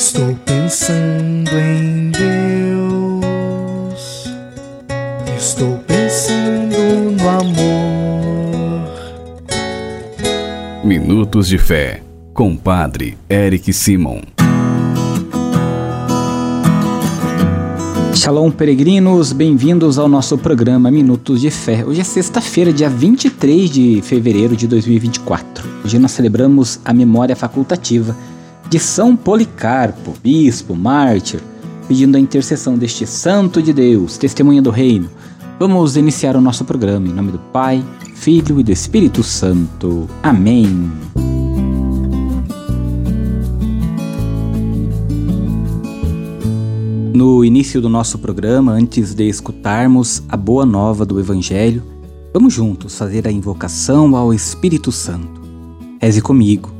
Estou pensando em Deus. Estou pensando no amor. Minutos de Fé, com Padre Eric Simon. Shalom, peregrinos, bem-vindos ao nosso programa Minutos de Fé. Hoje é sexta-feira, dia 23 de fevereiro de 2024. Hoje nós celebramos a memória facultativa de São Policarpo, bispo, mártir, pedindo a intercessão deste santo de Deus, testemunha do reino. Vamos iniciar o nosso programa em nome do Pai, Filho e do Espírito Santo. Amém. No início do nosso programa, antes de escutarmos a boa nova do Evangelho, vamos juntos fazer a invocação ao Espírito Santo. Reze comigo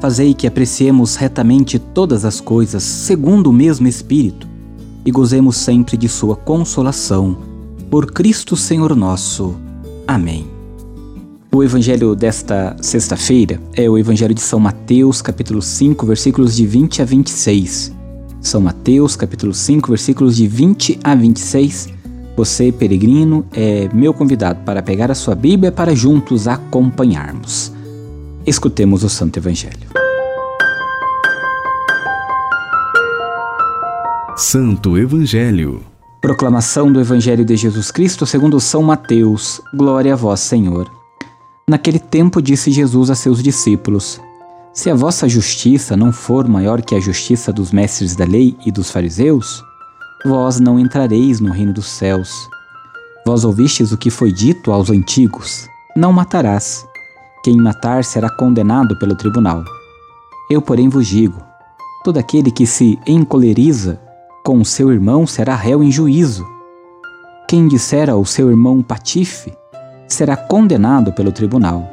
fazei que apreciemos retamente todas as coisas segundo o mesmo Espírito e gozemos sempre de Sua consolação. Por Cristo Senhor nosso. Amém. O evangelho desta sexta-feira é o evangelho de São Mateus, capítulo 5, versículos de 20 a 26. São Mateus, capítulo 5, versículos de 20 a 26 você, peregrino, é meu convidado para pegar a sua Bíblia para juntos acompanharmos. Escutemos o Santo Evangelho. Santo Evangelho. Proclamação do Evangelho de Jesus Cristo segundo São Mateus. Glória a vós, Senhor. Naquele tempo disse Jesus a seus discípulos: Se a vossa justiça não for maior que a justiça dos mestres da lei e dos fariseus, vós não entrareis no reino dos céus. Vós ouvistes o que foi dito aos antigos: Não matarás. Quem matar será condenado pelo tribunal. Eu, porém, vos digo: todo aquele que se encoleriza com seu irmão será réu em juízo. Quem disser ao seu irmão patife será condenado pelo tribunal.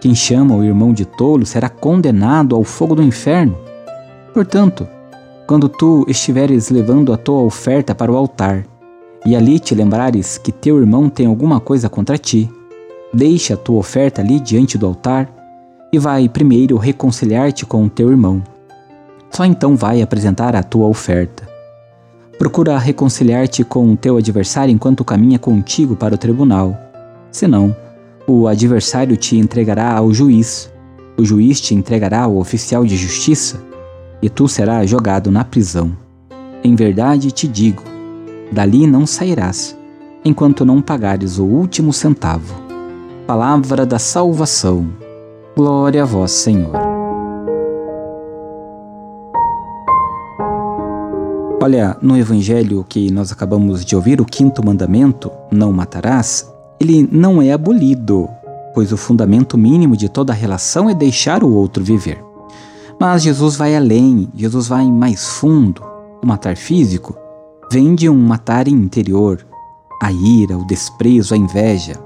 Quem chama o irmão de tolo será condenado ao fogo do inferno. Portanto, quando tu estiveres levando a tua oferta para o altar, e ali te lembrares que teu irmão tem alguma coisa contra ti, deixa a tua oferta ali diante do altar e vai primeiro reconciliar-te com o teu irmão. Só então vai apresentar a tua oferta. Procura reconciliar-te com o teu adversário enquanto caminha contigo para o tribunal. Senão, o adversário te entregará ao juiz, o juiz te entregará ao oficial de justiça e tu serás jogado na prisão. Em verdade te digo: dali não sairás, enquanto não pagares o último centavo. Palavra da salvação. Glória a vós, Senhor. Olha, no evangelho que nós acabamos de ouvir, o quinto mandamento, não matarás, ele não é abolido, pois o fundamento mínimo de toda relação é deixar o outro viver. Mas Jesus vai além, Jesus vai mais fundo. O matar físico vem de um matar interior, a ira, o desprezo, a inveja.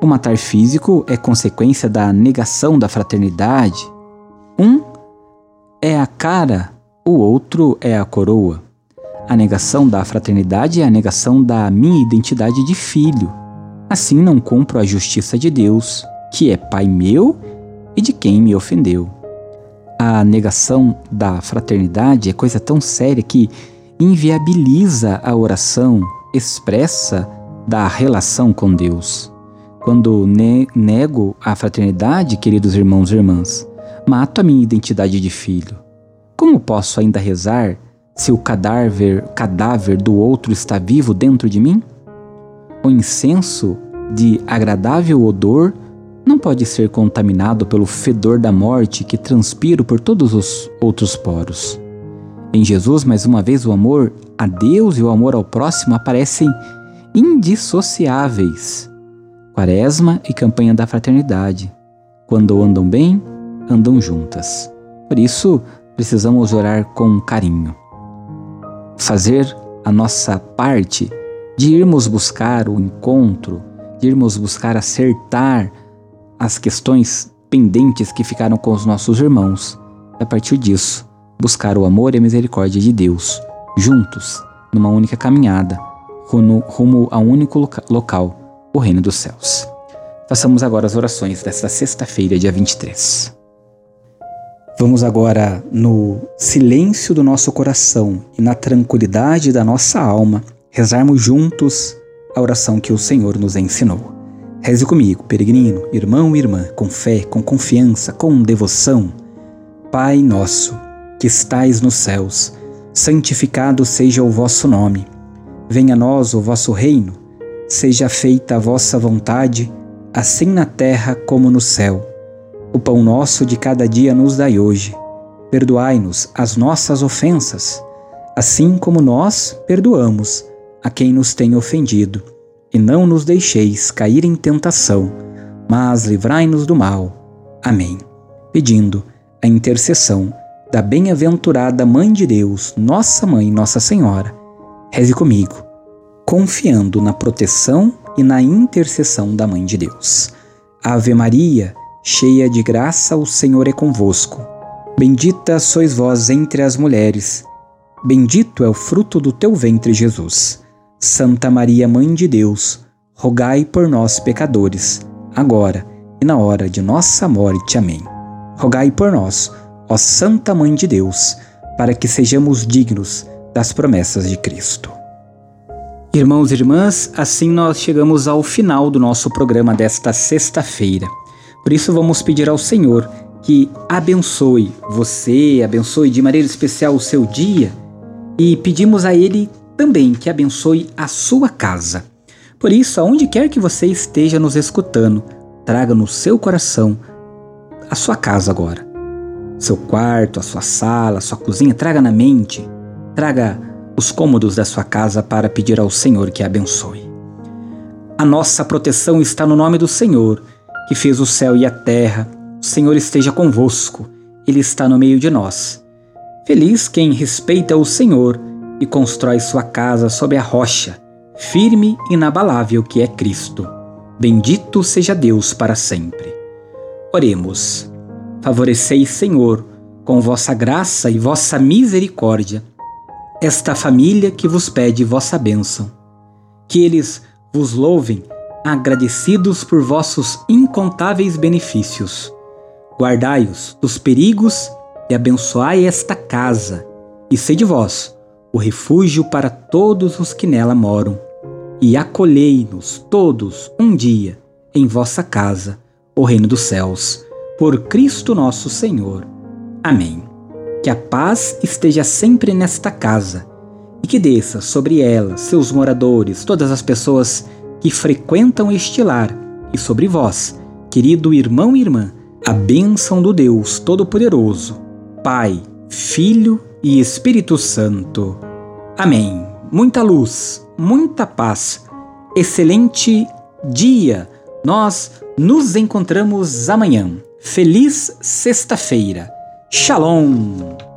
O matar físico é consequência da negação da fraternidade. Um é a cara, o outro é a coroa. A negação da fraternidade é a negação da minha identidade de filho. Assim não cumpro a justiça de Deus, que é Pai meu e de quem me ofendeu. A negação da fraternidade é coisa tão séria que inviabiliza a oração expressa da relação com Deus. Quando ne nego a fraternidade, queridos irmãos e irmãs, mato a minha identidade de filho. Como posso ainda rezar se o cadáver, cadáver do outro está vivo dentro de mim? O incenso de agradável odor não pode ser contaminado pelo fedor da morte que transpiro por todos os outros poros. Em Jesus, mais uma vez, o amor a Deus e o amor ao próximo aparecem indissociáveis. Quaresma e campanha da fraternidade. Quando andam bem, andam juntas. Por isso, precisamos orar com carinho. Fazer a nossa parte de irmos buscar o encontro, de irmos buscar acertar as questões pendentes que ficaram com os nossos irmãos. A partir disso, buscar o amor e a misericórdia de Deus, juntos, numa única caminhada, rumo, rumo a um único loca local, o Reino dos Céus. Façamos agora as orações desta sexta-feira, dia 23. Vamos agora, no silêncio do nosso coração e na tranquilidade da nossa alma, rezarmos juntos a oração que o Senhor nos ensinou. Reze comigo, peregrino, irmão e irmã, com fé, com confiança, com devoção. Pai nosso, que estais nos céus, santificado seja o vosso nome. Venha a nós o vosso reino. Seja feita a vossa vontade, assim na terra como no céu. O pão nosso de cada dia nos dai hoje. Perdoai-nos as nossas ofensas, assim como nós perdoamos a quem nos tem ofendido. E não nos deixeis cair em tentação, mas livrai-nos do mal. Amém. Pedindo a intercessão da bem-aventurada Mãe de Deus, Nossa Mãe, Nossa Senhora, reze comigo, confiando na proteção e na intercessão da Mãe de Deus. Ave Maria, cheia de graça, o Senhor é convosco. Bendita sois vós entre as mulheres, bendito é o fruto do teu ventre, Jesus. Santa Maria, Mãe de Deus, rogai por nós, pecadores, agora e na hora de nossa morte. Amém. Rogai por nós, ó Santa Mãe de Deus, para que sejamos dignos das promessas de Cristo. Irmãos e irmãs, assim nós chegamos ao final do nosso programa desta sexta-feira. Por isso, vamos pedir ao Senhor que abençoe você, abençoe de maneira especial o seu dia e pedimos a Ele também que abençoe a sua casa. Por isso, aonde quer que você esteja nos escutando, traga no seu coração a sua casa agora. Seu quarto, a sua sala, a sua cozinha, traga na mente, traga os cômodos da sua casa para pedir ao Senhor que a abençoe. A nossa proteção está no nome do Senhor que fez o céu e a terra, o Senhor esteja convosco, Ele está no meio de nós. Feliz quem respeita o Senhor e constrói sua casa sobre a rocha, firme e inabalável que é Cristo. Bendito seja Deus para sempre. Oremos. Favoreceis, Senhor, com vossa graça e vossa misericórdia, esta família que vos pede vossa bênção. Que eles vos louvem agradecidos por vossos incontáveis benefícios. Guardai-os dos perigos e abençoai esta casa, e sede vós o refúgio para todos os que nela moram. E acolhei-nos todos um dia em vossa casa, o reino dos céus, por Cristo nosso Senhor. Amém. Que a paz esteja sempre nesta casa e que desça sobre ela, seus moradores, todas as pessoas que frequentam este lar, e sobre vós, querido irmão e irmã, a bênção do Deus Todo-Poderoso, Pai, Filho e Espírito Santo. Amém. Muita luz, muita paz, excelente dia. Nós nos encontramos amanhã. Feliz sexta-feira. Shalom!